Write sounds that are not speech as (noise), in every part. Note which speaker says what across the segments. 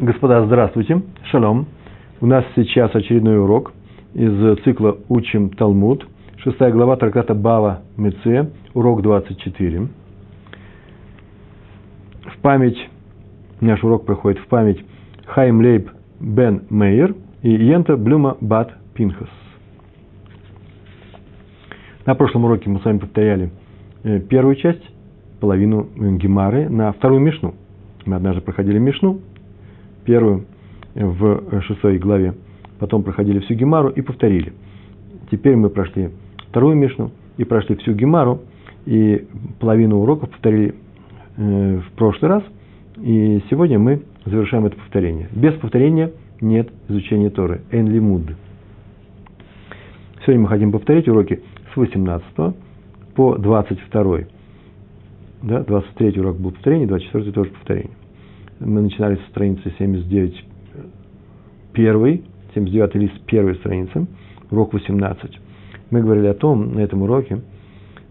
Speaker 1: Господа, здравствуйте. Шалом. У нас сейчас очередной урок из цикла «Учим Талмуд». Шестая глава трактата Бава Меце, урок 24. В память, наш урок проходит в память Хайм Лейб Бен Мейер и Йента Блюма Бат Пинхас. На прошлом уроке мы с вами повторяли э, первую часть, половину Гемары, на вторую Мишну. Мы однажды проходили Мишну, первую в шестой главе, потом проходили всю Гемару и повторили. Теперь мы прошли вторую Мишну и прошли всю Гемару, и половину уроков повторили э, в прошлый раз, и сегодня мы завершаем это повторение. Без повторения нет изучения Торы. Энли Муд. Сегодня мы хотим повторить уроки с 18 по 22. Да, 23 урок был повторение, 24 тоже повторение. Мы начинали со страницы 79, первый, 79 лист первой страницы, урок 18. Мы говорили о том, на этом уроке,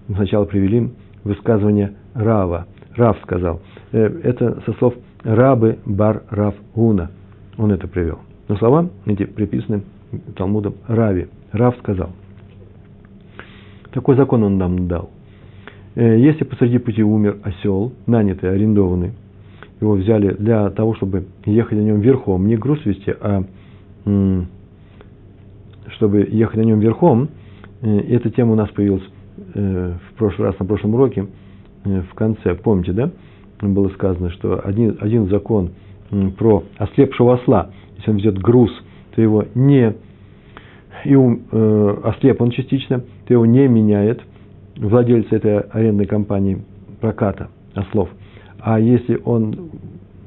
Speaker 1: сначала привели высказывание Рава. Рав сказал. Э, это со слов Рабы Бар Рав Гуна. Он это привел. Но слова эти приписаны Талмудом Рави. Рав сказал. Такой закон он нам дал. Э, если посреди пути умер осел, нанятый, арендованный, его взяли для того, чтобы ехать на нем верхом, не груз вести, а чтобы ехать на нем верхом. Э, эта тема у нас появилась э, в прошлый раз, на прошлом уроке, э, в конце. Помните, да? Было сказано, что один, один закон про ослепшего осла, если он везет груз, то его не и э, ослеп он частично, то его не меняет владелец этой арендной компании проката ослов – а если он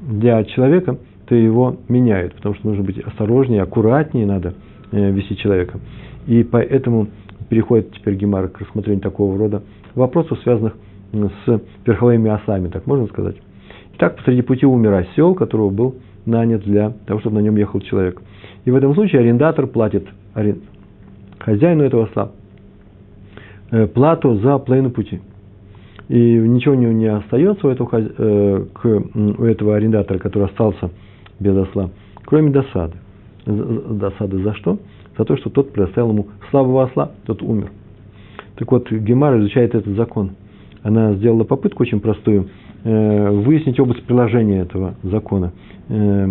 Speaker 1: для человека, то его меняют, потому что нужно быть осторожнее, аккуратнее надо э, вести человека. И поэтому переходит теперь Гемара к рассмотрению такого рода вопросов, связанных с верховыми осами, так можно сказать. Итак, посреди пути умер осел, которого был нанят для того, чтобы на нем ехал человек. И в этом случае арендатор платит арен... хозяину этого осла э, плату за половину пути и ничего у него не остается у этого, э, к, у этого арендатора, который остался без осла, кроме досады. Досады за что? За то, что тот предоставил ему слабого осла, тот умер. Так вот, Гемар изучает этот закон. Она сделала попытку очень простую э, выяснить область приложения этого закона. Э,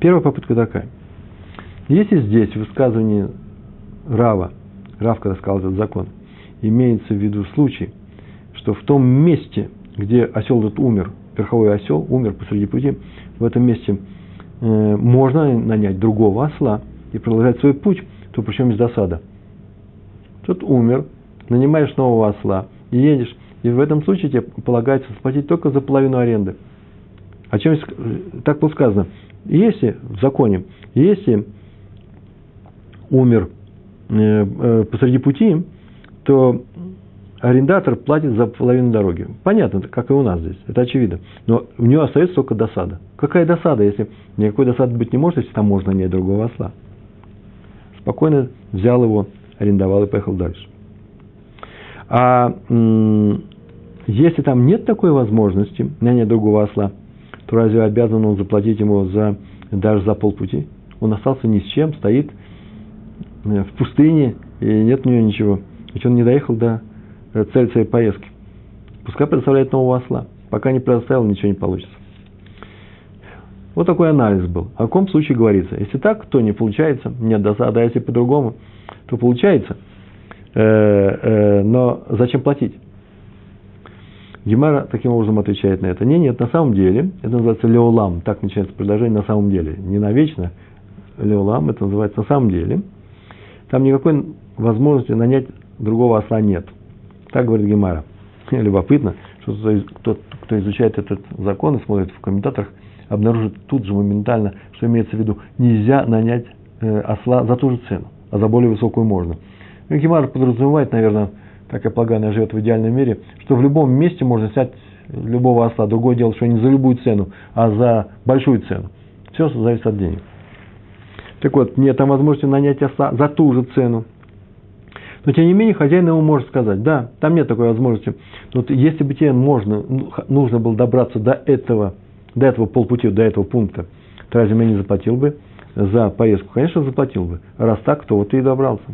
Speaker 1: первая попытка такая. Если здесь в высказывании Рава, Рав, когда сказал этот закон, имеется в виду случай – что в том месте, где осел этот умер, верховой осел умер посреди пути, в этом месте э, можно нанять другого осла и продолжать свой путь, то причем из досада. Тот умер, нанимаешь нового осла и едешь, и в этом случае тебе полагается заплатить только за половину аренды. О чем так было сказано? Если в законе, если умер э, э, посреди пути, то арендатор платит за половину дороги. Понятно, как и у нас здесь, это очевидно. Но у него остается только досада. Какая досада, если никакой досады быть не может, если там можно нанять другого осла? Спокойно взял его, арендовал и поехал дальше. А если там нет такой возможности нанять другого осла, то разве обязан он заплатить ему за, даже за полпути? Он остался ни с чем, стоит э, в пустыне, и нет у него ничего. Ведь он не доехал до цель своей поездки. Пускай предоставляет нового осла. Пока не предоставил, ничего не получится. Вот такой анализ был. О каком случае говорится? Если так, то не получается, нет досады, а если по-другому, то получается. Э, э, но зачем платить? Гемара таким образом отвечает на это. Не, нет, на самом деле, это называется леолам, так начинается предложение на самом деле. Не навечно, леолам, это называется на самом деле. Там никакой возможности нанять другого осла нет – так говорит Гемара. (laughs) Любопытно, что тот, кто изучает этот закон и смотрит в комментаторах, обнаружит тут же моментально, что имеется в виду, нельзя нанять э, осла за ту же цену, а за более высокую можно. Ну, Гемар подразумевает, наверное, так я полагаю, она живет в идеальном мире, что в любом месте можно снять любого осла. Другое дело, что не за любую цену, а за большую цену. Все зависит от денег. Так вот, нет там возможности нанять осла за ту же цену. Но, тем не менее, хозяин ему может сказать, да, там нет такой возможности. Но если бы тебе можно, ну, нужно было добраться до этого, до этого полпути, до этого пункта, то разве я не заплатил бы за поездку? Конечно, заплатил бы. Раз так, то вот ты и добрался.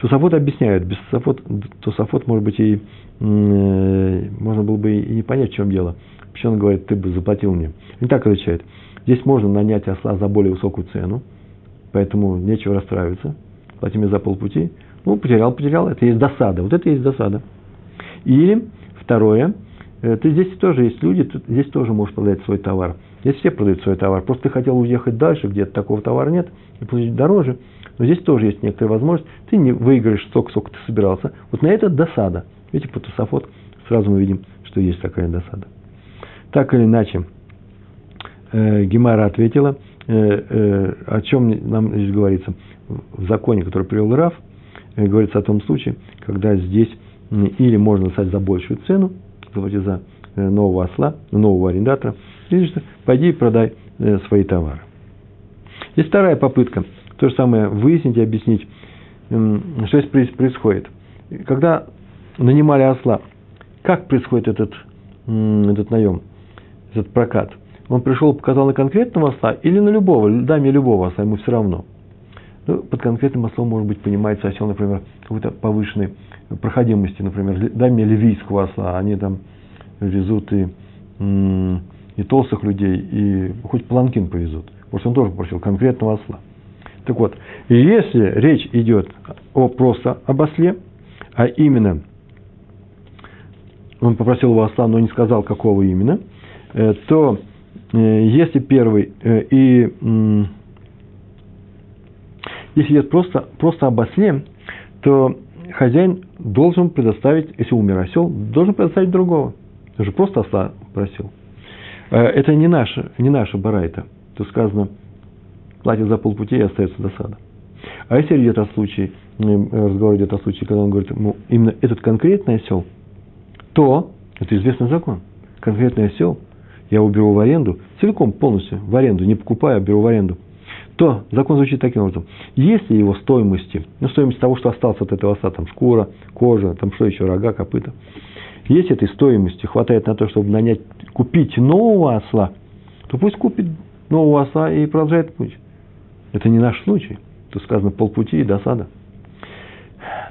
Speaker 1: Тософот объясняет, без Тософот, Тософот может быть, и э, можно было бы и не понять, в чем дело. Почему он говорит, ты бы заплатил мне. И так отвечает. Здесь можно нанять осла за более высокую цену, поэтому нечего расстраиваться. Плати мне за полпути. Ну, потерял, потерял. Это есть досада. Вот это есть досада. Или, второе, э, ты здесь тоже есть люди, ты здесь тоже можешь продать свой товар. Здесь все продают свой товар. Просто ты хотел уехать дальше, где-то такого товара нет, и получить дороже. Но здесь тоже есть некоторая возможность. Ты не выиграешь столько, сколько ты собирался. Вот на это досада. Видите, по Тусофот сразу мы видим, что есть такая досада. Так или иначе, э, Гемара ответила, э, э, о чем нам здесь говорится. В законе, который привел Раф, говорится о том случае, когда здесь или можно стать за большую цену, заплати за э, нового осла, нового арендатора, или что, пойди и продай э, свои товары. Есть вторая попытка – то же самое выяснить и объяснить, что здесь происходит. Когда нанимали осла, как происходит этот, этот наем, этот прокат? Он пришел, показал на конкретного осла или на любого, дай мне любого осла, ему все равно. Ну, под конкретным ослом, может быть, понимается осел, например, какой-то повышенной проходимости, например, дай мне ливийского осла, они там везут и, и толстых людей, и хоть планкин повезут. Может, он тоже попросил конкретного осла. Так вот, если речь идет о просто об осле, а именно он попросил его осла, но не сказал, какого именно, э, то э, если первый э, и если идет просто, просто об осле, то хозяин должен предоставить, если умер осел, должен предоставить другого. Он же просто осла просил. Это не наша, не наша барайта. Тут сказано – платит за полпути и остается досада. А если идет о случае, разговор идет о случае, когда он говорит, ну, именно этот конкретный осел, то это известный закон. Конкретный осел я уберу в аренду, целиком, полностью в аренду, не покупаю, а беру в аренду, то закон звучит таким образом. Если его стоимости, ну, стоимость того, что осталось от этого оса, там шкура, кожа, там что еще, рога, копыта, если этой стоимости хватает на то, чтобы нанять, купить нового осла, то пусть купит нового осла и продолжает путь. Это не наш случай. Тут сказано полпути и досада.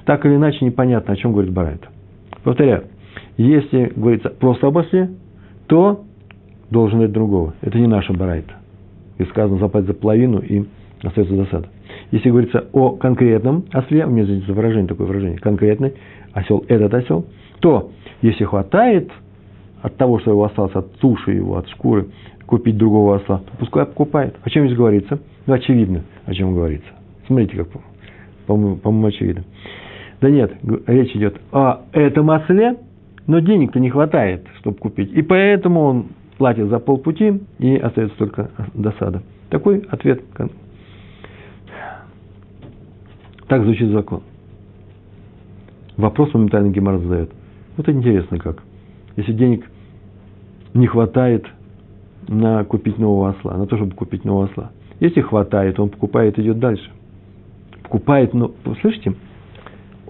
Speaker 1: Так или иначе непонятно, о чем говорит Барайта. Повторяю, если говорится просто об осле, то должен быть другого. Это не наша Барайта. И сказано заплатить за половину и остается досада. Если говорится о конкретном осле, у меня здесь выражение, такое выражение, конкретный осел, этот осел, то если хватает от того, что его осталось, от туши его, от шкуры, купить другого осла, то пускай покупает. О чем здесь говорится? Ну, очевидно, о чем говорится. Смотрите, как, по-моему, по очевидно. Да нет, речь идет о этом осле, но денег-то не хватает, чтобы купить. И поэтому он платит за полпути, и остается только досада. Такой ответ. Так звучит закон. Вопрос моментально Гемар задает. Вот интересно как. Если денег не хватает на купить нового осла, на то, чтобы купить нового осла. Если хватает, он покупает, идет дальше. Покупает, ну, слышите?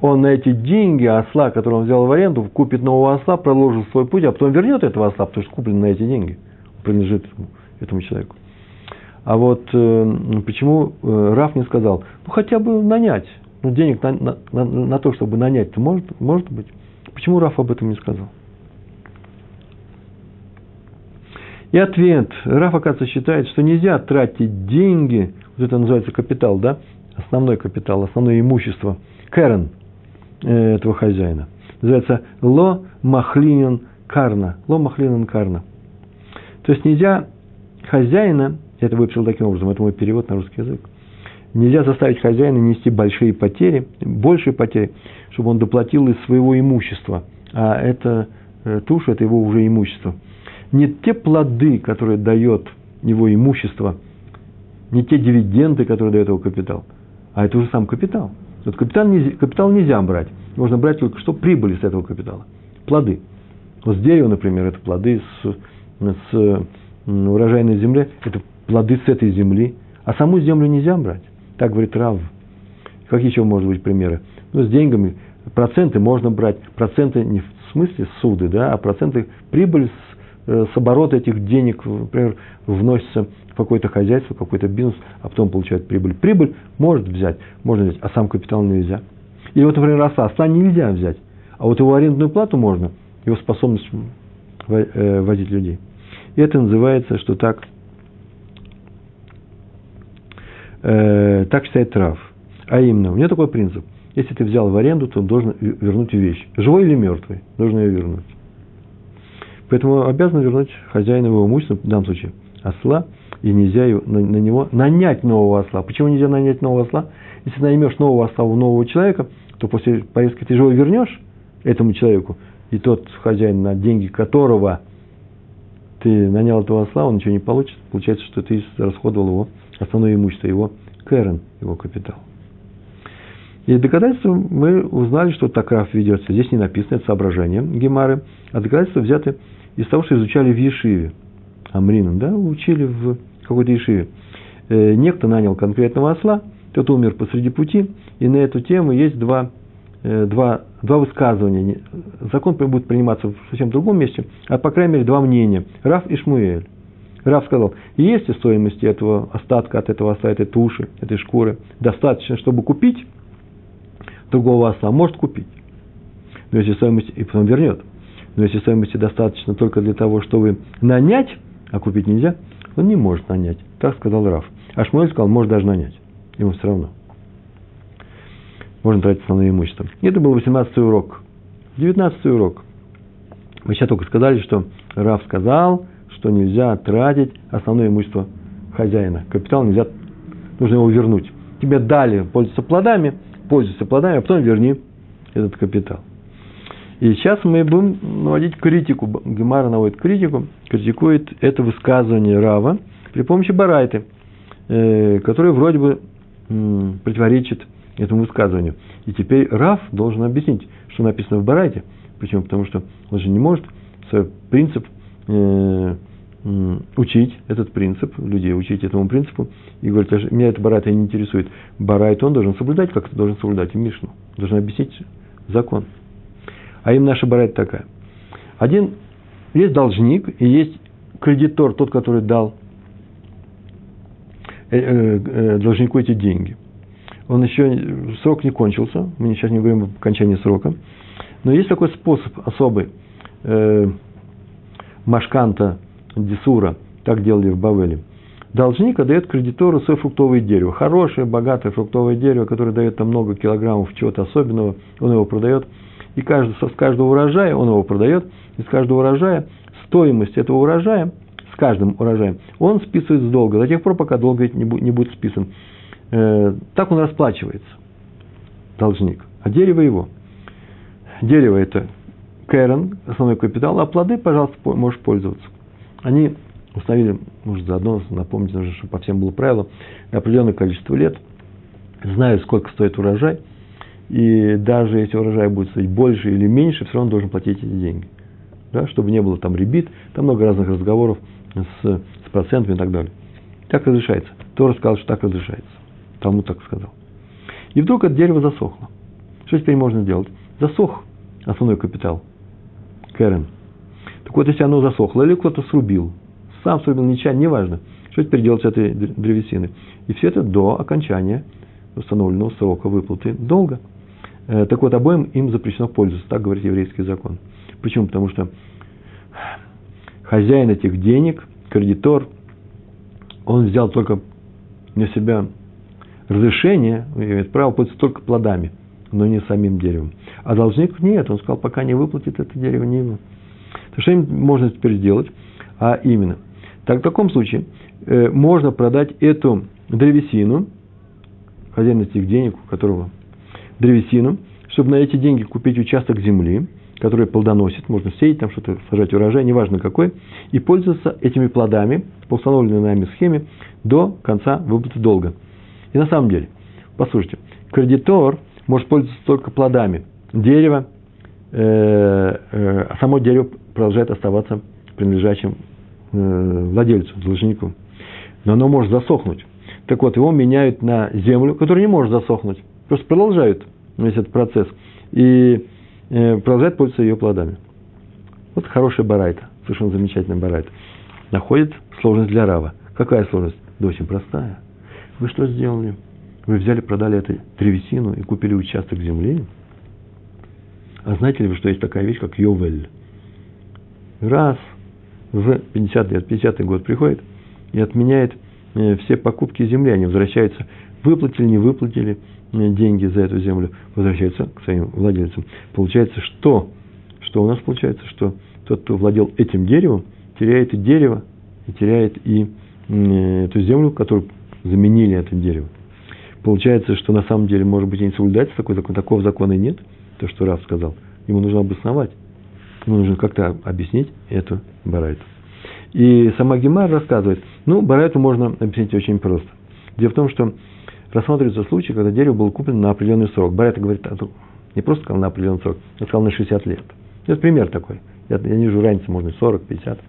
Speaker 1: Он на эти деньги осла, который он взял в аренду, купит нового осла, продолжит свой путь, а потом вернет этого осла, потому что куплен на эти деньги. Принадлежит этому, человеку. А вот э, почему э, Раф не сказал, ну хотя бы нанять, ну денег на, на, на, на то, чтобы нанять-то может, может быть. Почему Раф об этом не сказал? И ответ. Раф, оказывается, считает, что нельзя тратить деньги, вот это называется капитал, да, основной капитал, основное имущество, кэрен этого хозяина. Называется ло махлинен карна. Ло махлинен карна. То есть нельзя хозяина, я это выписал таким образом, это мой перевод на русский язык, нельзя заставить хозяина нести большие потери, большие потери, чтобы он доплатил из своего имущества. А это э, туша, это его уже имущество – не те плоды, которые дает его имущество, не те дивиденды, которые дает его капитал, а это уже сам капитал. Вот капитал нельзя, капитал нельзя брать. Можно брать только что прибыли с этого капитала. Плоды. Вот с дерева, например, это плоды с, с урожайной земли, это плоды с этой земли. А саму землю нельзя брать. Так говорит Рав. Какие еще может быть примеры? Ну, с деньгами проценты можно брать. Проценты не в смысле суды, да, а проценты прибыль с э, с оборота этих денег, например, вносится в какое-то хозяйство, какой-то бизнес, а потом получает прибыль. Прибыль может взять, можно взять, а сам капитал нельзя. Или вот, например, осла. Осла нельзя взять, а вот его арендную плату можно, его способность э, возить людей. И это называется, что так, э, так считает трав. А именно, у меня такой принцип. Если ты взял в аренду, то должен вернуть вещь. Живой или мертвый, должен ее вернуть. Поэтому обязан вернуть хозяину его имущество, в данном случае осла, и нельзя на, него нанять нового осла. Почему нельзя нанять нового осла? Если наймешь нового осла у нового человека, то после поездки ты же его вернешь этому человеку, и тот хозяин, на деньги которого ты нанял этого осла, он ничего не получит. Получается, что ты расходовал его основное имущество, его кэрен, его капитал. И доказательства мы узнали, что так Раф ведется. Здесь не написано, это соображение Гемары, а доказательства взяты из того, что изучали в Ешиве. Амрином, да, учили в какой-то Ешиве. Э, некто нанял конкретного осла, тот умер посреди пути, и на эту тему есть два, э, два, два высказывания. Закон будет приниматься в совсем другом месте, а по крайней мере два мнения. Раф и Шмуэль. Раф сказал, есть ли стоимости этого остатка от этого осла, этой туши, этой шкуры, достаточно, чтобы купить другого осла, может купить. Но если стоимость, и потом вернет. Но если стоимости достаточно только для того, чтобы нанять, а купить нельзя, он не может нанять. Так сказал Раф. А Шмуэль сказал, может даже нанять. Ему все равно. Можно тратить основное имущество. Это был 18 урок. 19 урок. Мы сейчас только сказали, что Раф сказал, что нельзя тратить основное имущество хозяина. Капитал нельзя, нужно его вернуть. Тебе дали пользоваться плодами, пользуйся плодами, а потом верни этот капитал. И сейчас мы будем наводить критику. Гемара наводит критику, критикует это высказывание Рава при помощи Барайты, э, которое вроде бы противоречит этому высказыванию. И теперь Рав должен объяснить, что написано в Барайте. Почему? Потому что он же не может свой принцип э, учить этот принцип, людей учить этому принципу, и говорит, меня это Барайта не интересует. Барайт он должен соблюдать, как это должен соблюдать Мишну. Должен объяснить закон. А им наша Барайта такая. Один, есть должник и есть кредитор, тот, который дал э, э, э, должнику эти деньги. Он еще, срок не кончился, мы сейчас не говорим об окончании срока, но есть такой способ особый, э, машканта, Десура, так делали в Бавеле. Должник отдает кредитору свое фруктовое дерево. Хорошее, богатое фруктовое дерево, которое дает там много килограммов чего-то особенного, он его продает. И каждый, с каждого урожая он его продает. Из каждого урожая стоимость этого урожая с каждым урожаем он списывает с долга до тех пор, пока долг не будет списан. Э, так он расплачивается, должник. А дерево его. Дерево это Кэрон, основной капитал, а плоды, пожалуйста, можешь пользоваться они установили, может, заодно напомнить чтобы по всем было правило, определенное количество лет, знают, сколько стоит урожай, и даже если урожай будет стоить больше или меньше, все равно должен платить эти деньги. Да, чтобы не было там ребит, там много разных разговоров с, с процентами и так далее. Так разрешается. Тора сказал, что так разрешается. Тому так сказал. И вдруг это дерево засохло. Что теперь можно сделать? Засох основной капитал. Кэрен. Так вот, если оно засохло, или кто-то срубил, сам срубил, ничего, неважно, что теперь делать с этой древесиной? И все это до окончания установленного срока выплаты долга. Э, так вот, обоим им запрещено пользоваться, так говорит еврейский закон. Почему? Потому что хозяин этих денег, кредитор, он взял только на себя разрешение, имеет право пользоваться только плодами, но не самим деревом. А должник нет, он сказал, пока не выплатит это дерево, не его. То что им можно теперь сделать? А именно, так, в таком случае э, можно продать эту древесину, хозяин этих денег, у которого древесину, чтобы на эти деньги купить участок земли, который плодоносит, можно сеять там что-то, сажать урожай, неважно какой, и пользоваться этими плодами по установленной нами схеме до конца выплаты долга. И на самом деле, послушайте, кредитор может пользоваться только плодами дерева, э, э, а само дерево продолжает оставаться принадлежащим э, владельцу, должнику. Но оно может засохнуть. Так вот, его меняют на землю, которая не может засохнуть. Просто продолжают весь этот процесс. И э, продолжают пользоваться ее плодами. Вот хорошая барайта. совершенно замечательный барайт, находит сложность для Рава. Какая сложность? Да очень простая. Вы что сделали? Вы взяли, продали эту древесину и купили участок земли? А знаете ли вы, что есть такая вещь, как Йовель? Раз в 50 лет, 50 год приходит и отменяет э, все покупки земли, они возвращаются, выплатили, не выплатили э, деньги за эту землю, возвращаются к своим владельцам. Получается, что? Что у нас получается? Что тот, кто владел этим деревом, теряет и дерево, и теряет и э, эту землю, которую заменили это дерево. Получается, что на самом деле, может быть, и не соблюдается такой закон, такого закона и нет, то, что Раф сказал. Ему нужно обосновать. Ему нужно как-то объяснить эту барайту. И сама Гемар рассказывает, ну, барайту можно объяснить очень просто. Дело в том, что рассматривается случай, когда дерево было куплено на определенный срок. Барайта говорит, не просто сказал на определенный срок, а сказал на 60 лет. Это пример такой. Я, я не вижу разницы, можно 40, 50.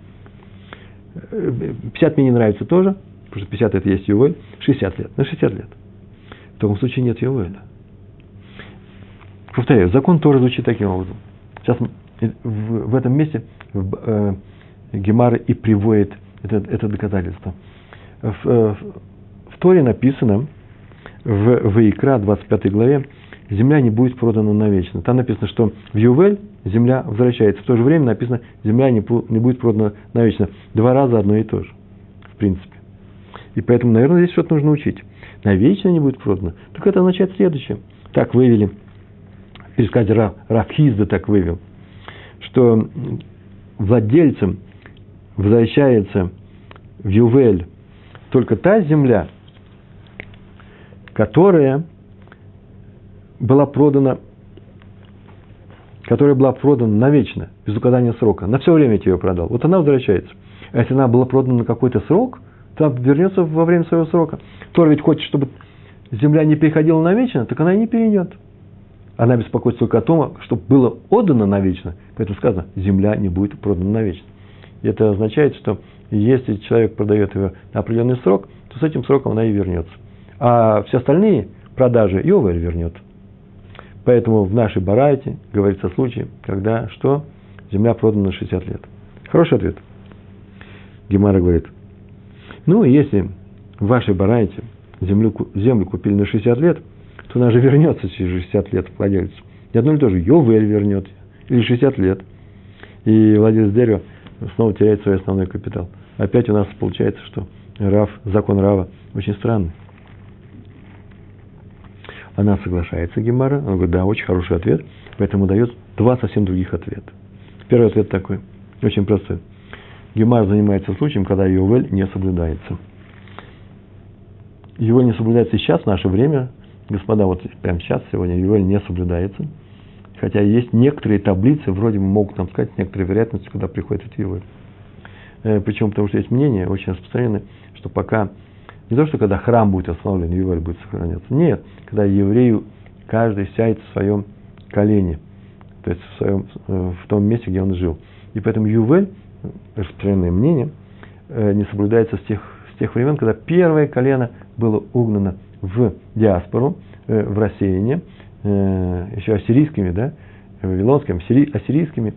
Speaker 1: 50 мне не нравится тоже, потому что 50 это есть ювель, 60 лет, на 60 лет. В таком случае нет ювеля. Повторяю, закон тоже звучит таким образом. Сейчас в, в этом месте в, э, Гемара и приводит это, это доказательство. В, э, в Торе написано, в Ваикра, 25 главе, земля не будет продана навечно. Там написано, что в Ювель земля возвращается. В то же время написано, земля не, будет продана навечно. Два раза одно и то же, в принципе. И поэтому, наверное, здесь что-то нужно учить. Навечно не будет продано. Так это означает следующее. Так вывели, пересказе Раф, Рафхизда так вывел, что владельцем возвращается в Ювель только та земля, которая была продана, которая была продана навечно, без указания срока. На все время тебе ее продал. Вот она возвращается. А если она была продана на какой-то срок, то она вернется во время своего срока. Тор ведь хочет, чтобы земля не переходила навечно, так она и не перейдет. Она беспокоится только о том, чтобы было отдано навечно. Поэтому сказано, земля не будет продана навечно. И это означает, что если человек продает ее на определенный срок, то с этим сроком она и вернется. А все остальные продажи Йовель вернет. Поэтому в нашей барайте говорится случай, когда что? Земля продана на 60 лет. Хороший ответ. Гемара говорит, ну, если в вашей барайте землю, землю купили на 60 лет, то она же вернется через 60 лет владельцу. И одно и то же, Йовель вернет, или 60 лет. И владелец дерева снова теряет свой основной капитал. Опять у нас получается, что Рав, закон Рава очень странный. Она соглашается, Гемара. Она говорит, да, очень хороший ответ. Поэтому дает два совсем других ответа. Первый ответ такой, очень простой. Гемар занимается случаем, когда Йовель не соблюдается. Его не соблюдается сейчас, в наше время. Господа, вот прямо сейчас, сегодня Йовель не соблюдается. Хотя есть некоторые таблицы, вроде бы могут нам сказать некоторые вероятности, куда приходит этот Йовель. Э, почему? Потому что есть мнение, очень распространенное, что пока не то, что когда храм будет остановлен, Ювель будет сохраняться. Нет, когда еврею каждый сядет в своем колене, то есть в, своем, э, в том месте, где он жил. И поэтому Ювель, распространенное мнение, э, не соблюдается с тех, с тех времен, когда первое колено было угнано в диаспору, э, в рассеяние, еще ассирийскими, да, вавилонскими, ассирийскими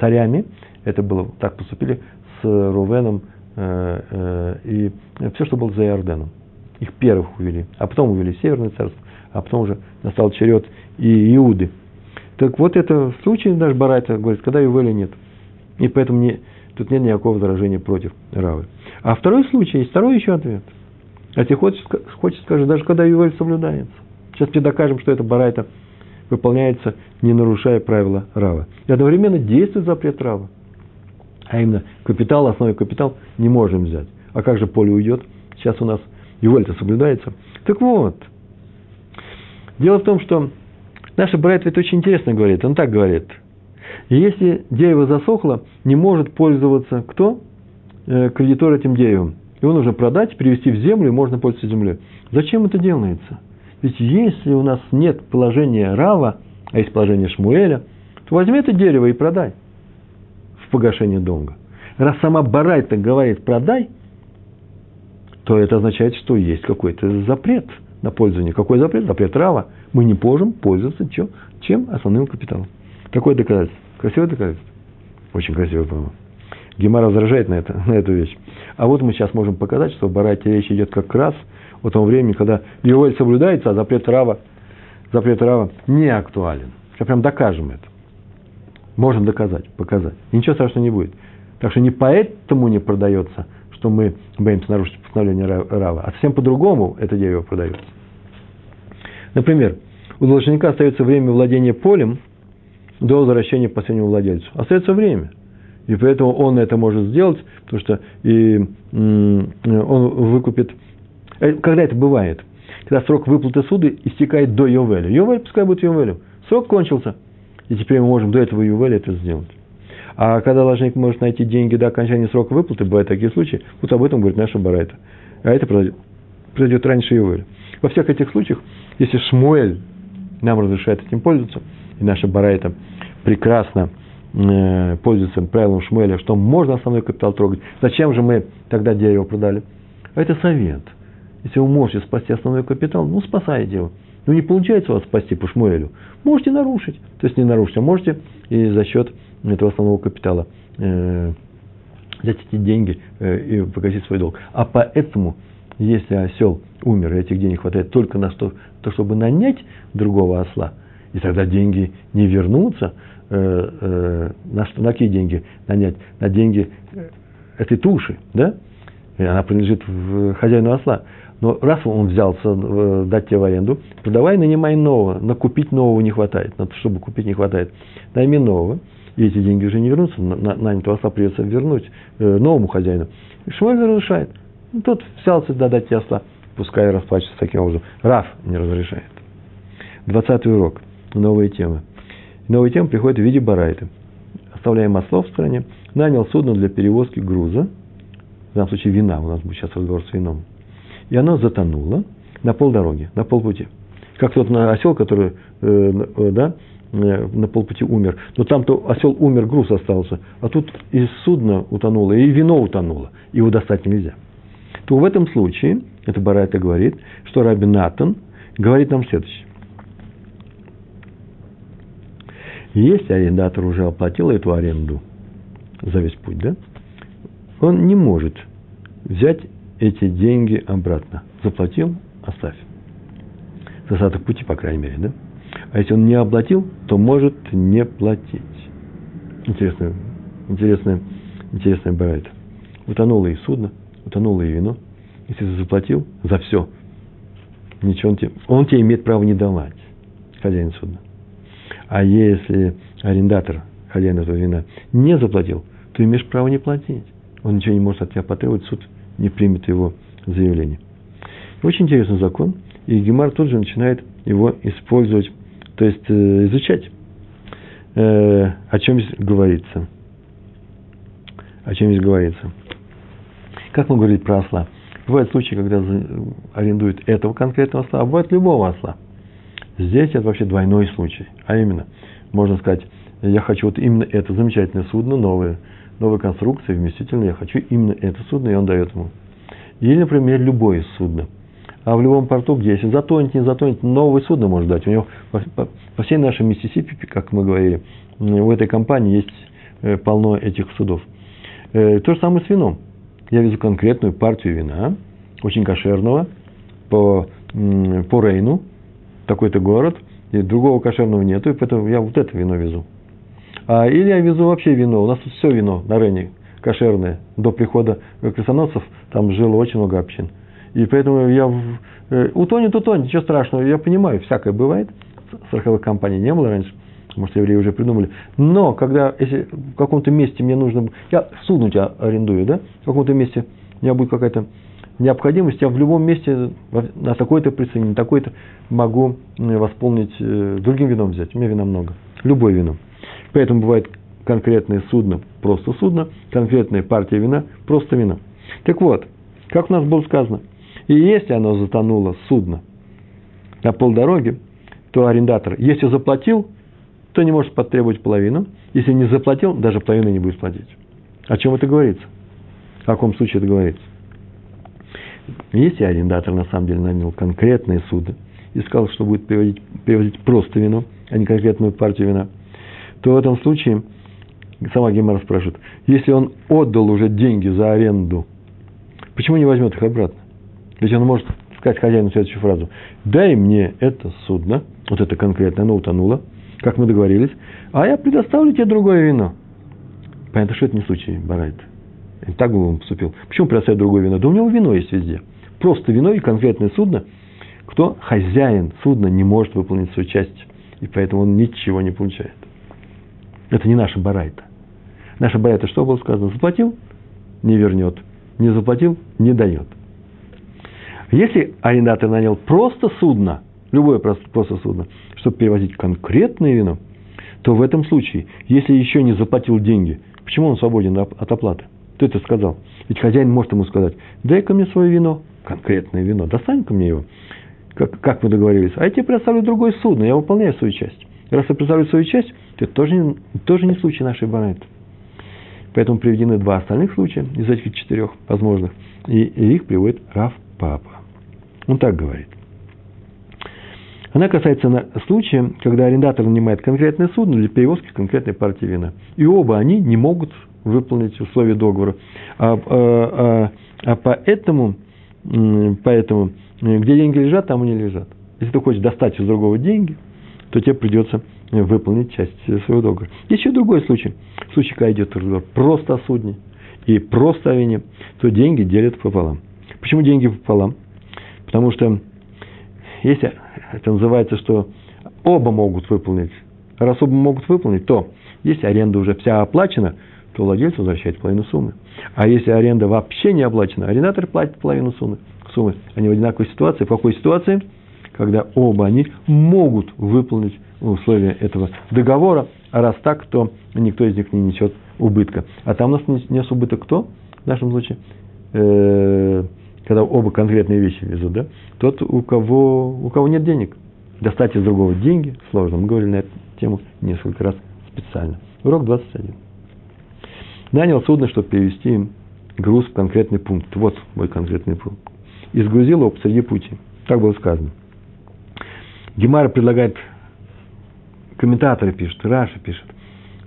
Speaker 1: царями. Это было, так поступили с Рувеном, и все, что было за Иорданом. Их первых увели, а потом увели Северное царство, а потом уже настал черед и Иуды. Так вот это случай наш Барайта говорит, когда Ювеля нет. И поэтому не, тут нет никакого возражения против Равы. А второй случай, есть второй еще ответ. А ты хочешь, хочешь скажешь, даже когда Ювель соблюдается. Сейчас тебе докажем, что это Барайта выполняется, не нарушая правила Рава. И одновременно действует запрет Рава а именно капитал, основной капитал, не можем взять. А как же поле уйдет? Сейчас у нас его это соблюдается. Так вот, дело в том, что наша братья это очень интересно говорит. Он так говорит. Если дерево засохло, не может пользоваться кто? Э, кредитор этим деревом. Его нужно продать, перевести в землю, и можно пользоваться землей. Зачем это делается? Ведь если у нас нет положения Рава, а есть положение Шмуэля, то возьми это дерево и продай погашение долга. Раз сама Барайта говорит «продай», то это означает, что есть какой-то запрет на пользование. Какой запрет? Запрет права. Мы не можем пользоваться чем? чем? Основным капиталом. Такое доказательство. Красивое доказательство. Очень красиво, по-моему. Гемара возражает на, это, (laughs) на эту вещь. А вот мы сейчас можем показать, что в Барайте речь идет как раз о том времени, когда Ювель соблюдается, а запрет Рава, запрет Рава не актуален. Сейчас прям докажем это. Можем доказать, показать. И ничего страшного не будет. Так что не поэтому не продается, что мы боимся нарушить постановление Рава, а совсем по-другому это дерево продается. Например, у должника остается время владения полем до возвращения последнему владельцу. Остается время. И поэтому он это может сделать, потому что и, он выкупит. Э, когда это бывает? Когда срок выплаты суды истекает до Йовеля. Йовель пускай будет Йовелем. Срок кончился. И теперь мы можем до этого Йовеля это сделать. А когда должник может найти деньги до окончания срока выплаты, бывают такие случаи, вот об этом говорит наша Барайта. А это произойдет, раньше Йовеля. Во всех этих случаях, если Шмуэль нам разрешает этим пользоваться, и наша Барайта прекрасно э, пользуется правилом Шмуэля, что можно основной капитал трогать, зачем же мы тогда дерево продали? Это совет. Если вы можете спасти основной капитал, ну, спасайте его. Ну, не получается вас спасти по Шмуэлю. Можете нарушить. То есть, не нарушить, а можете и за счет этого основного капитала э, взять эти деньги э, и погасить свой долг. А поэтому, если осел умер, и этих денег хватает только на то, то чтобы нанять другого осла, и тогда деньги не вернутся, э, э, на что, на какие деньги нанять? На деньги э, этой туши, да? И она принадлежит в хозяину осла. Но раз он взялся э, дать тебе в аренду, продавай, нанимай нового. На купить нового не хватает. На то, чтобы купить не хватает. Найми нового. И эти деньги уже не вернутся. На, нанятого осла придется вернуть э, новому хозяину. И Шмуэль разрешает. Ну, тот взялся дать тебе осла. Пускай расплачется таким образом. Раф не разрешает. Двадцатый урок. Новые темы. Новая тема приходит в виде барайта. Оставляем ослов в стране. Нанял судно для перевозки груза. В данном случае вина. У нас будет сейчас разговор с вином и оно затонуло на полдороги, на полпути. Как тот осел, который э, э, да, э, на полпути умер. Но там-то осел умер, груз остался. А тут и судно утонуло, и вино утонуло. Его достать нельзя. То в этом случае, это Барайта говорит, что Раби Натан говорит нам следующее. Если арендатор уже оплатил эту аренду за весь путь, да, он не может взять эти деньги обратно. Заплатил, оставь. За остаток пути, по крайней мере, да? А если он не оплатил, то может не платить. Интересная, интересная, интересная бывает. Утонуло и судно, утонуло и вино. Если ты заплатил за все, ничего он тебе, он тебе имеет право не давать, хозяин судна. А если арендатор, хозяин этого вина, не заплатил, то имеешь право не платить. Он ничего не может от тебя потребовать, суд не примет его заявление. Очень интересный закон, и Гемар тут же начинает его использовать, то есть э, изучать. Э, о чем здесь говорится? О чем здесь говорится? Как мы говорили про осла? Бывают случаи, когда арендуют этого конкретного осла, а бывает любого осла. Здесь это вообще двойной случай. А именно, можно сказать, я хочу вот именно это замечательное судно, новое, новой конструкции, вместительной, я хочу именно это судно, и он дает ему. Или, например, любое судно. А в любом порту, где если затонет, не затонет, новое судно может дать. У него по, всей нашей Миссисипи, как мы говорили, в этой компании есть э, полно этих судов. Э, то же самое с вином. Я везу конкретную партию вина, очень кошерного, по, по Рейну, такой-то город, и другого кошерного нету, и поэтому я вот это вино везу. А, или я везу вообще вино. У нас тут все вино на Рене кошерное. До прихода крестоносцев там жило очень много общин. И поэтому я в, э, утонет, утонет, ничего страшного. Я понимаю, всякое бывает. Страховых компаний не было раньше. Может, евреи уже придумали. Но, когда, если в каком-то месте мне нужно... Я судно тебя арендую, да? В каком-то месте у меня будет какая-то необходимость, я в любом месте на такой-то прицене, на такой-то могу восполнить, э, другим вином взять. У меня вина много. Любое вино. Поэтому бывает конкретное судно, просто судно, конкретная партия вина, просто вино. Так вот, как у нас было сказано, и если оно затонуло судно на полдороги, то арендатор, если заплатил, то не может потребовать половину. Если не заплатил, даже половину не будет платить. О чем это говорится? В каком случае это говорится? Если арендатор на самом деле нанял конкретное судно и сказал, что будет перевозить, перевозить просто вино, а не конкретную партию вина – то в этом случае сама Гемара спрашивает, если он отдал уже деньги за аренду, почему не возьмет их обратно? Ведь он может сказать хозяину следующую фразу. Дай мне это судно, вот это конкретно, оно утонуло, как мы договорились, а я предоставлю тебе другое вино. Понятно, что это не случай Барайт. Так бы он поступил. Почему предоставить другое вино? Да у него вино есть везде. Просто вино и конкретное судно. Кто хозяин судна не может выполнить свою часть. И поэтому он ничего не получает. Это не наша барайта. Наша барайта что было сказано? Заплатил – не вернет. Не заплатил – не дает. Если арендатор нанял просто судно, любое просто судно, чтобы перевозить конкретное вино, то в этом случае, если еще не заплатил деньги, почему он свободен от оплаты? Ты это сказал. Ведь хозяин может ему сказать, дай-ка мне свое вино, конкретное вино, достань-ка мне его, как, как мы договорились. А я тебе представлю другое судно, я выполняю свою часть. Раз я представлю свою часть, это тоже, тоже не случай нашей барайты. Поэтому приведены два остальных случая из этих четырех возможных. И, их приводит Рав Папа. Он так говорит. Она касается случая, когда арендатор нанимает конкретное судно для перевозки конкретной партии вина. И оба они не могут выполнить условия договора. А, а, а, а поэтому, поэтому, где деньги лежат, там они лежат. Если ты хочешь достать из другого деньги, то тебе придется выполнить часть своего. Есть еще другой случай. Случай, когда идет разговор просто о судне и просто о вине, то деньги делят пополам. Почему деньги пополам? Потому что если это называется, что оба могут выполнить, раз оба могут выполнить, то если аренда уже вся оплачена, то владелец возвращает половину суммы. А если аренда вообще не оплачена, арендатор платит половину суммы. суммы. Они в одинаковой ситуации. В какой ситуации? Когда оба они могут выполнить условия этого договора, а раз так, то никто из них не несет убытка. А там у нас нес убыток кто? В нашем случае э, когда оба конкретные вещи везут, да, тот, у кого, у кого нет денег. Достать из другого деньги сложно. Мы говорили на эту тему несколько раз специально. Урок 21. Нанял судно, чтобы перевести груз в конкретный пункт. Вот мой конкретный пункт. И сгрузил его посреди пути. Так было сказано. Гемара предлагает, комментаторы пишут, Раша пишет.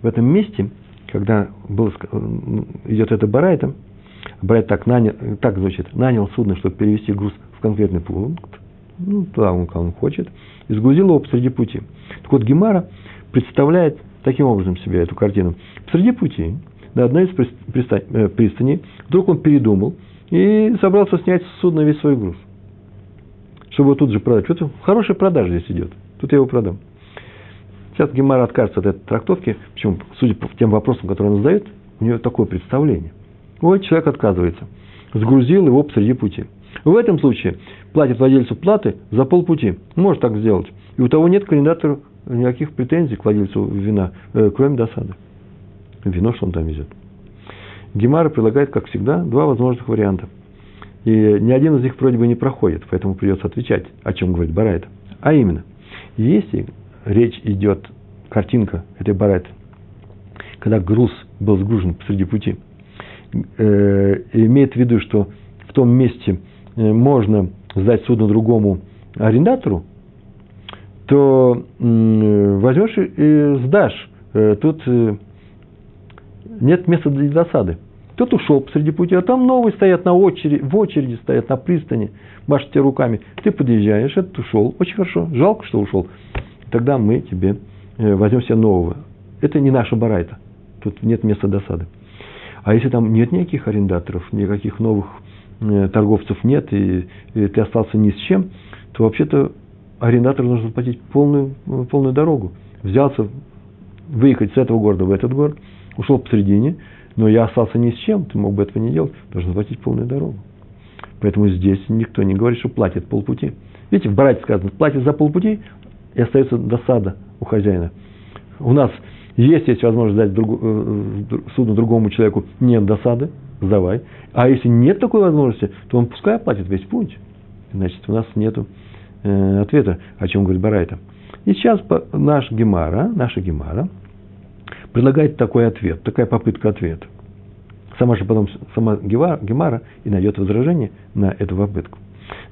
Speaker 1: В этом месте, когда было, идет это барайта, брать так, нанял, так звучит, нанял судно, чтобы перевести груз в конкретный пункт, ну, туда, он, он хочет, и сгрузил его посреди пути. Так вот, Гемара представляет таким образом себе эту картину. Посреди пути, на одной из э, пристаней, вдруг он передумал и собрался снять с судна весь свой груз, чтобы его тут же продать. Вот хорошая продажа здесь идет. Тут я его продам. Сейчас Гемара откажется от этой трактовки. Почему? Судя по тем вопросам, которые он задает, у него такое представление – вот человек отказывается. Сгрузил его посреди пути. В этом случае платит владельцу платы за полпути. Может так сделать. И у того нет к кандидатору никаких претензий к владельцу вина, э, кроме досады. Вино, что он там везет. Гемара предлагает, как всегда, два возможных варианта. И ни один из них вроде бы не проходит, поэтому придется отвечать, о чем говорит Барайта. А именно, если речь идет, картинка этой Барайты, когда груз был сгружен посреди пути – э, имеет в виду, что в том месте э, можно сдать судно другому арендатору, то э, возьмешь и сдашь. Э, тут э, нет места для досады. Тот ушел посреди пути, а там новые стоят на очереди, в очереди стоят на пристани, машут тебе руками. Ты подъезжаешь, этот ушел, очень хорошо, жалко, что ушел. Тогда мы тебе э, возьмем себе нового. Это не наша барайта, тут нет места досады. А если там нет никаких арендаторов, никаких новых э, торговцев нет, и, ты остался ни с чем, то вообще-то арендатору нужно платить полную, полную дорогу. Взялся выехать с этого города в этот город, ушел посередине, но я остался ни с чем, ты мог бы этого не делать, должен платить полную дорогу. Поэтому здесь никто не говорит, что платит полпути. Видите, в Барате сказано, платит за полпути, и остается досада у хозяина. У нас если есть возможность дать другу, э, судно другому человеку, нет досады, сдавай. А если нет такой возможности, то он пускай оплатит весь путь. Значит, у нас нет э, ответа, о чем говорит Барайта. И сейчас наш Гемара, наша Гемара предлагает такой ответ, такая попытка ответа. Сама же потом сама Гемара и найдет возражение на эту попытку.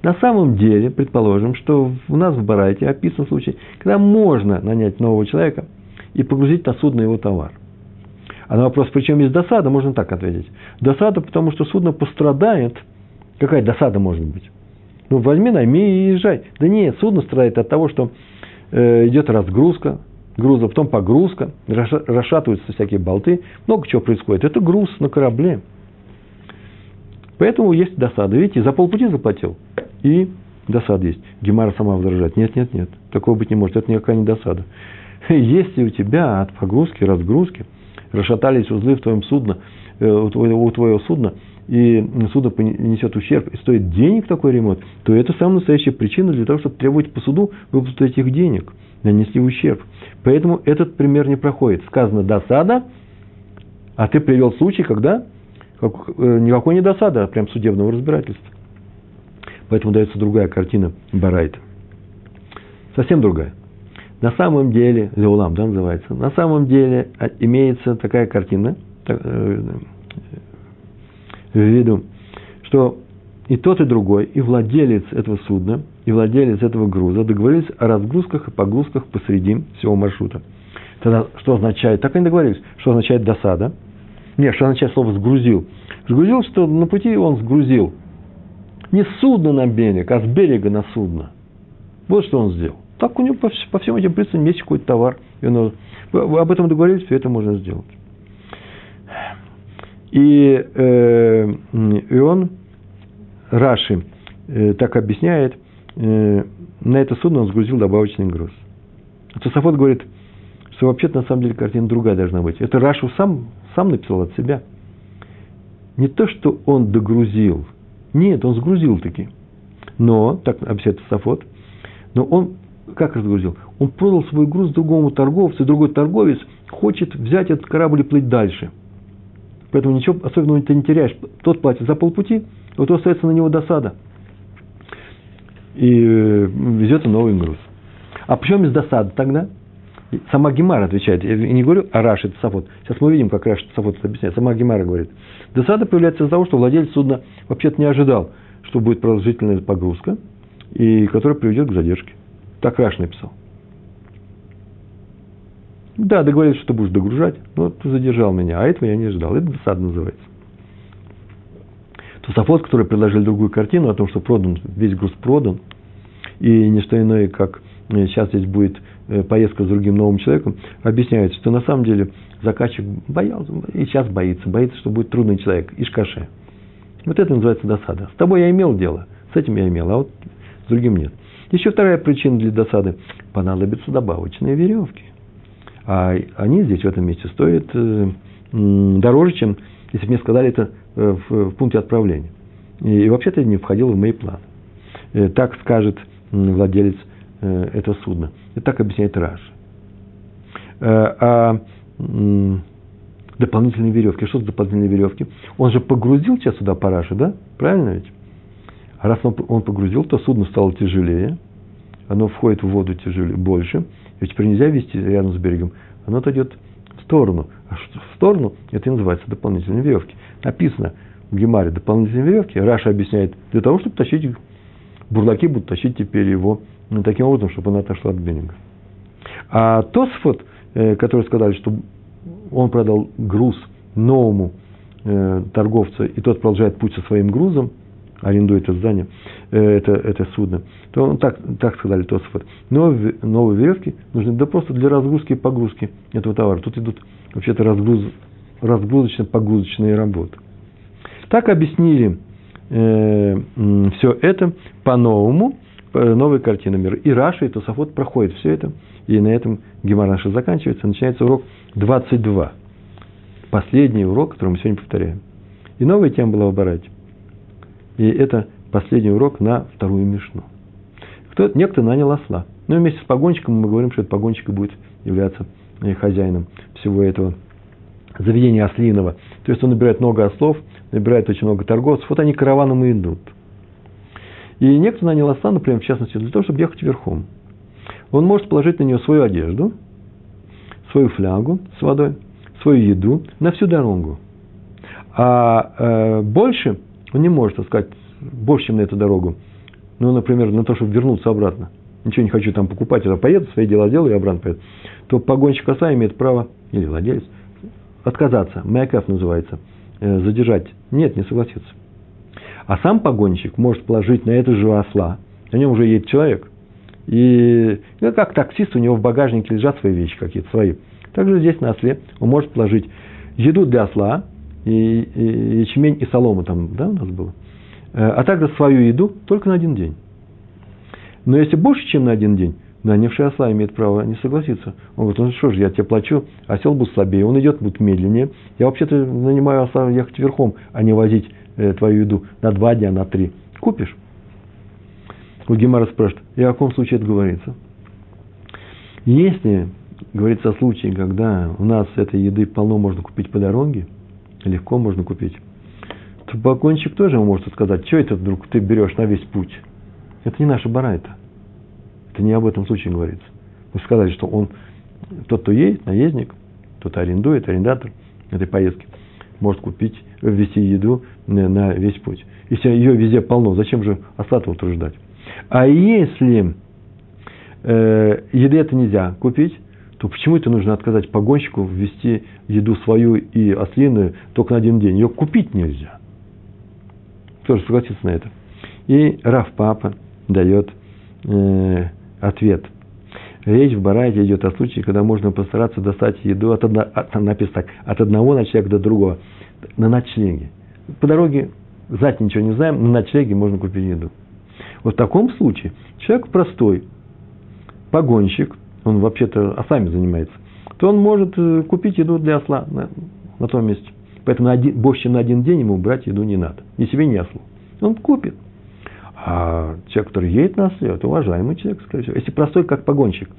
Speaker 1: На самом деле, предположим, что у нас в Барайте описан случай, когда можно нанять нового человека – и погрузить на судно его товар. А на вопрос, причем есть досада, можно так ответить. Досада, потому что судно пострадает. Какая досада может быть? Ну, возьми, найми и езжай. Да нет, судно страдает от того, что э, идет разгрузка груза, потом погрузка, расшатываются всякие болты, много чего происходит. Это груз на корабле. Поэтому есть досада. Видите, за полпути заплатил. И досада есть. Гемара сама возражает. Нет, нет, нет. Такого быть не может. Это никакая не досада. (laughs) Если у тебя от погрузки, разгрузки расшатались узлы в твоем судне, э, у твоего судна, и судно несет ущерб, и стоит денег такой ремонт, то это самая настоящая причина для того, чтобы требовать по суду выплату этих денег. Нанесли ущерб. Поэтому этот пример не проходит. Сказано досада, а ты привел случай, когда как, э, никакой не досада, а прям судебного разбирательства. Поэтому дается другая картина Барайта. Совсем другая. На самом деле, Леулам, да, называется, на самом деле а, имеется такая картина, э, в виду, что и тот, и другой, и владелец этого судна, и владелец этого груза договорились о разгрузках и погрузках посреди всего маршрута. Тогда что означает? Так они договорились. Что означает досада? Нет, что означает слово «сгрузил»? Сгрузил, что на пути он сгрузил. Не с судна на берег, а с берега на судно. Вот что он сделал. Так у него по, по всем этим признакам есть какой-то товар. И он, об этом договорились, все это можно сделать. И, э, и он, Раши, э, так объясняет, э, на это судно он сгрузил добавочный груз. Тософот говорит, что вообще-то на самом деле картина другая должна быть. Это Рашу сам, сам написал от себя. Не то, что он догрузил. Нет, он сгрузил таки. Но, так объясняет Тософот, но он как разгрузил? Он продал свой груз другому торговцу, и другой торговец хочет взять этот корабль и плыть дальше – Поэтому ничего особенного ты не теряешь. Тот платит за полпути, у того остается на него досада. И э, везет новый груз. А почему без досады тогда? Сама Гемара отвечает. Я не говорю о Раши Сафот. Сейчас мы увидим, как Раши Сафот это объясняет. Сама Гемара говорит. Досада появляется из-за того, что владелец судна вообще-то не ожидал, что будет продолжительная погрузка, и которая приведет к задержке. Так Раш написал. Да, договорились, что ты будешь догружать, но ты задержал меня, а этого я не ждал. Это досада называется. Тусофот, который предложил другую картину о том, что продан, весь груз продан, и не что иное, как сейчас здесь будет э, поездка с другим новым человеком, объясняет, что на самом деле заказчик боялся, и сейчас боится, боится, что будет трудный человек, ишкаше. Вот это называется досада. С тобой я имел дело, с этим я имел, а вот с другим нет. Еще вторая причина для досады. Понадобятся добавочные веревки. А они здесь, в этом месте, стоят э, дороже, чем если бы мне сказали это э, в, пункте отправления. И, вообще-то это не входило в мои планы. Э, так скажет владелец судна. Это так объясняет Раш. А дополнительные веревки. Что за дополнительные веревки? Он же погрузил сейчас сюда параши, да? Правильно ведь? А раз он, погрузил, то судно стало тяжелее, оно входит в воду тяжелее, больше, ведь теперь нельзя вести рядом с берегом, оно отойдет в сторону. А что в сторону, это и называется дополнительные веревки. Написано в Гемаре дополнительные веревки, Раша объясняет, для того, чтобы тащить, бурлаки будут тащить теперь его ну, таким образом, чтобы она отошла от берега. А Тосфот, э, который сказали, что он продал груз новому э, торговцу, и тот продолжает путь со своим грузом, арендует это здание, э, это, это судно, то он так, так сказали Тосфот. Новые, новые веревки нужны да просто для разгрузки и погрузки этого товара. Тут идут вообще-то разгруз, разгрузочно-погрузочные работы. Так объяснили э, все это по-новому, по новой картине мира. И Раша, и Тософот проходит все это. И на этом Гемар наша заканчивается. Начинается урок 22. Последний урок, который мы сегодня повторяем. И новая тема была в Барате. И это последний урок на вторую мишну. Кто, некто нанял осла. Ну и вместе с погонщиком мы говорим, что этот погонщик будет являться э, хозяином всего этого заведения ослиного. То есть он набирает много ослов, набирает очень много торговцев. Вот они караваном и идут. И некто нанял осла, например, в частности, для того, чтобы ехать верхом. Он может положить на нее свою одежду, свою флягу с водой, свою еду на всю дорогу. А э, больше он не может, так сказать, больше, чем на эту дорогу. Ну, например, на то, чтобы вернуться обратно. Ничего не хочу там покупать, а поеду, свои дела делаю и обратно поеду. То погонщик оса имеет право, или владелец, отказаться, мэкэф называется, э, задержать. Нет, не согласится. А сам погонщик может положить на это же осла, на нем уже едет человек, и ну, как таксист, у него в багажнике лежат свои вещи какие-то свои. Также здесь на осле он может положить еду для осла, и, и ячмень, и солому там, да, у нас было, э, а также свою еду только на один день. Но если больше, чем на один день, нанявший осла имеет право не согласиться. Он говорит, ну что ж, я тебе плачу, осел будет слабее, он идет, будет медленнее. Я вообще-то нанимаю осла ехать верхом, а не возить э, твою еду на два дня, на три. Купишь? У Гемара спрашивает, и о каком случае это говорится? Если говорится о случае, когда у нас этой еды полно можно купить по дороге, легко можно купить, то погонщик тоже может сказать, что это вдруг ты берешь на весь путь? Это не наша барайта. Это не об этом случае говорится. Мы сказали, что он, тот, кто едет, наездник, тот арендует, арендатор этой поездки, может купить, ввести еду на весь путь. Если ее везде полно, зачем же осла утруждать? А если э, еды это нельзя купить, то почему это нужно отказать погонщику ввести еду свою и ослиную только на один день? Ее купить нельзя. Кто же согласится на это? И Раф Папа дает э, ответ. Речь в Барайте идет о случае, когда можно постараться достать еду от, одно, от, написано так, от одного ночлега до другого, на ночлеге. По дороге знать ничего не знаем, на ночлеге можно купить еду. Вот в таком случае человек простой, погонщик, он вообще-то осами занимается, то он может э, купить еду для осла на, на том месте. Поэтому на один, больше, чем на один день ему брать еду не надо. Ни себе, ни ослу. Он купит. А человек, который едет на осле, это уважаемый человек, скорее всего. Если простой, как погонщик.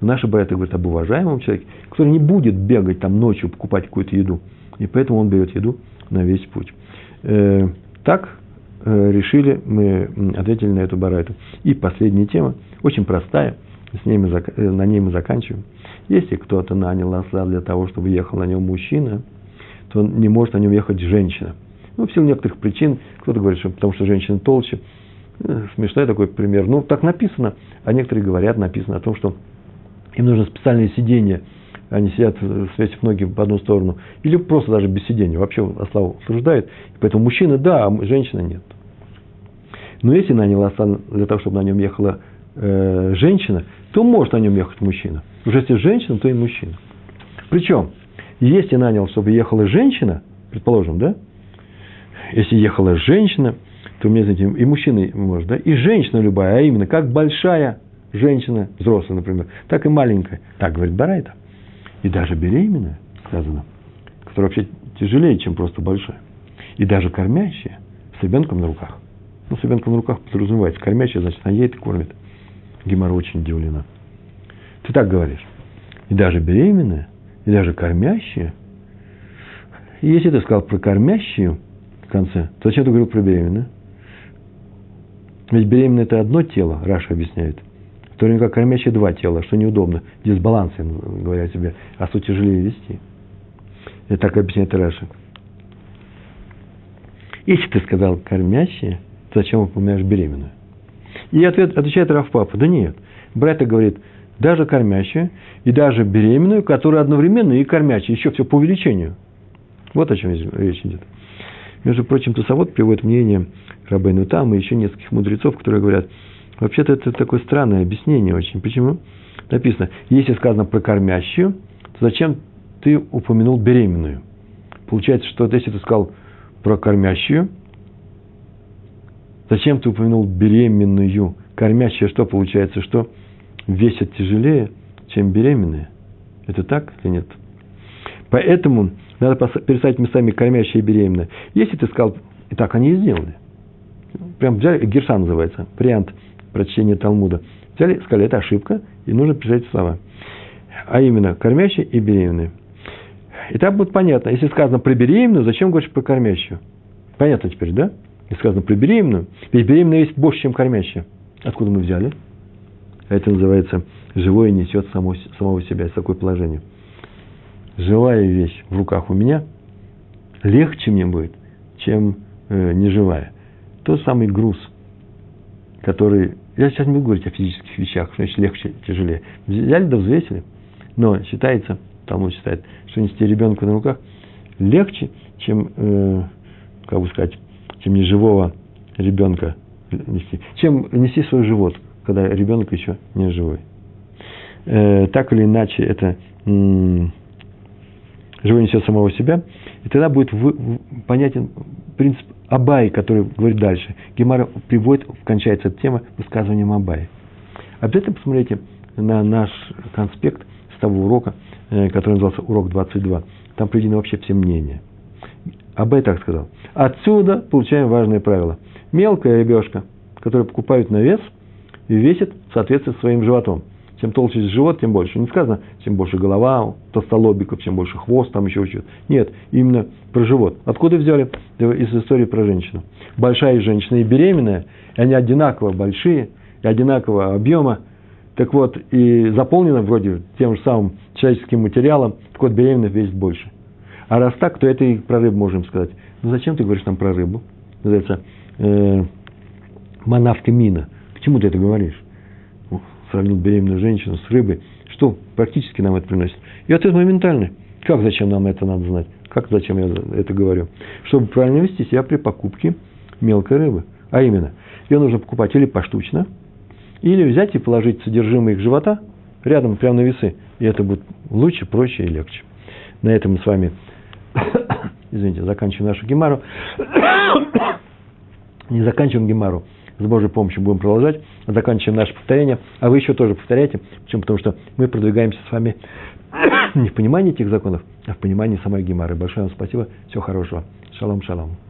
Speaker 1: Наши братья говорят об уважаемом человеке, который не будет бегать там ночью, покупать какую-то еду. И поэтому он берет еду на весь путь. Э, так Э, решили, мы ответили на эту барайту. И последняя тема, очень простая, с ней мы, э, на ней мы заканчиваем. Если кто-то нанял осла для того, чтобы ехал на нем мужчина, то не может на нем ехать женщина. Ну, в силу некоторых причин, кто-то говорит, что потому что женщина толще. Смешной такой пример. Ну, так написано, а некоторые говорят, написано о том, что им нужно специальное сиденье они сидят, свесив ноги в одну сторону, или просто даже без сидения, вообще осла утверждает. Поэтому мужчина да, а женщина нет. Но если нанял осла для того, чтобы на нем ехала э, женщина, то может на нем ехать мужчина. Уже если женщина, то и мужчина. Причем, если нанял, чтобы ехала женщина, предположим, да, если ехала женщина, то мне, знаете, и мужчина может, да, и женщина любая, а именно как большая женщина, взрослая, например, так и маленькая. Так говорит Барайта и даже беременная, сказано, которая вообще тяжелее, чем просто большая, и даже кормящая с ребенком на руках. Ну, с ребенком на руках подразумевается. Кормящая, значит, она едет и кормит. Гемора очень удивлена. Ты так говоришь. И даже беременная, и даже кормящая. И если ты сказал про кормящую в конце, то зачем ты говорил про беременную? Ведь беременная – это одно тело, Раша объясняет в то время как кормящие два тела, что неудобно, дисбаланс, говоря тебе, а суть тяжелее вести. Это так объясняет Раша. Если ты сказал кормящие, то зачем упоминаешь беременную? И ответ, отвечает Рафпапа, да нет. Брайта говорит, даже кормящую и даже беременную, которая одновременно и кормящая, еще все по увеличению. Вот о чем речь идет. Между прочим, Тусовод приводит мнение Рабейну Там и еще нескольких мудрецов, которые говорят, Вообще-то это такое странное объяснение очень. Почему? Написано, если сказано про кормящую, то зачем ты упомянул беременную? Получается, что если ты сказал про кормящую, зачем ты упомянул беременную? Кормящая что получается, что весит тяжелее, чем беременная? Это так или нет? Поэтому надо переставить местами кормящая и беременная. Если ты сказал, и так они и сделали. Прям взяли, Герша называется, вариант – прочтения Талмуда. Взяли, сказали, это ошибка, и нужно писать слова. А именно, кормящие и беременные. И так будет понятно. Если сказано про беременную, зачем говоришь про кормящую? Понятно теперь, да? Если сказано про беременную, ведь беременная есть больше, чем кормящая. Откуда мы взяли? Это называется живое несет само, самого себя из такое положение. Живая вещь в руках у меня легче мне будет, чем э, неживая. Тот самый груз – который... Я сейчас не буду говорить о физических вещах, что значит легче, тяжелее. Взяли да взвесили. Но считается, Талмуд считает, что нести ребенка на руках легче, чем, э, как бы сказать, чем неживого ребенка нести, чем нести свой живот, когда ребенок еще не живой. Э, так или иначе, это м- живой несет самого себя, и тогда будет в, в, понятен принцип Абай, который говорит дальше. Гемара приводит, кончается эта тема высказыванием Абай. Обязательно посмотрите на наш конспект с того урока, э, который назывался «Урок 22». Там приведены вообще все мнения. Абай так сказал. Отсюда получаем важное правило. Мелкая рыбешка, которую покупают на вес, и весит в соответствии с своим животом. Чем толще живот, тем больше. Не сказано, чем больше голова, толстолобиков, чем больше хвост, там еще что-то. Нет, именно про живот. Откуда взяли? Из истории про женщину. Большая женщина и беременная, и они одинаково большие, и одинакового объема. Так вот, и заполнено вроде тем же самым человеческим материалом, так вот, беременных весит больше. А раз так, то это и про рыбу можем сказать. Ну зачем ты говоришь нам про рыбу? Называется э, манавка мина. К чему ты это говоришь? Сравнить беременную женщину с рыбой, что практически нам это приносит? И ответ моментальный. Как зачем нам это надо знать? Как зачем я это говорю? Чтобы правильно вести себя при покупке мелкой рыбы. А именно, ее нужно покупать или поштучно, или взять и положить содержимое их живота рядом, прямо на весы. И это будет лучше, проще и легче. На этом мы с вами, (coughs) извините, заканчиваем нашу гемару. (coughs) Не заканчиваем гемару с Божьей помощью будем продолжать, заканчиваем наше повторение, а вы еще тоже повторяйте. Почему? Потому что мы продвигаемся с вами (coughs) не в понимании этих законов, а в понимании самой Гемары. Большое вам спасибо, всего хорошего. Шалом, шалом.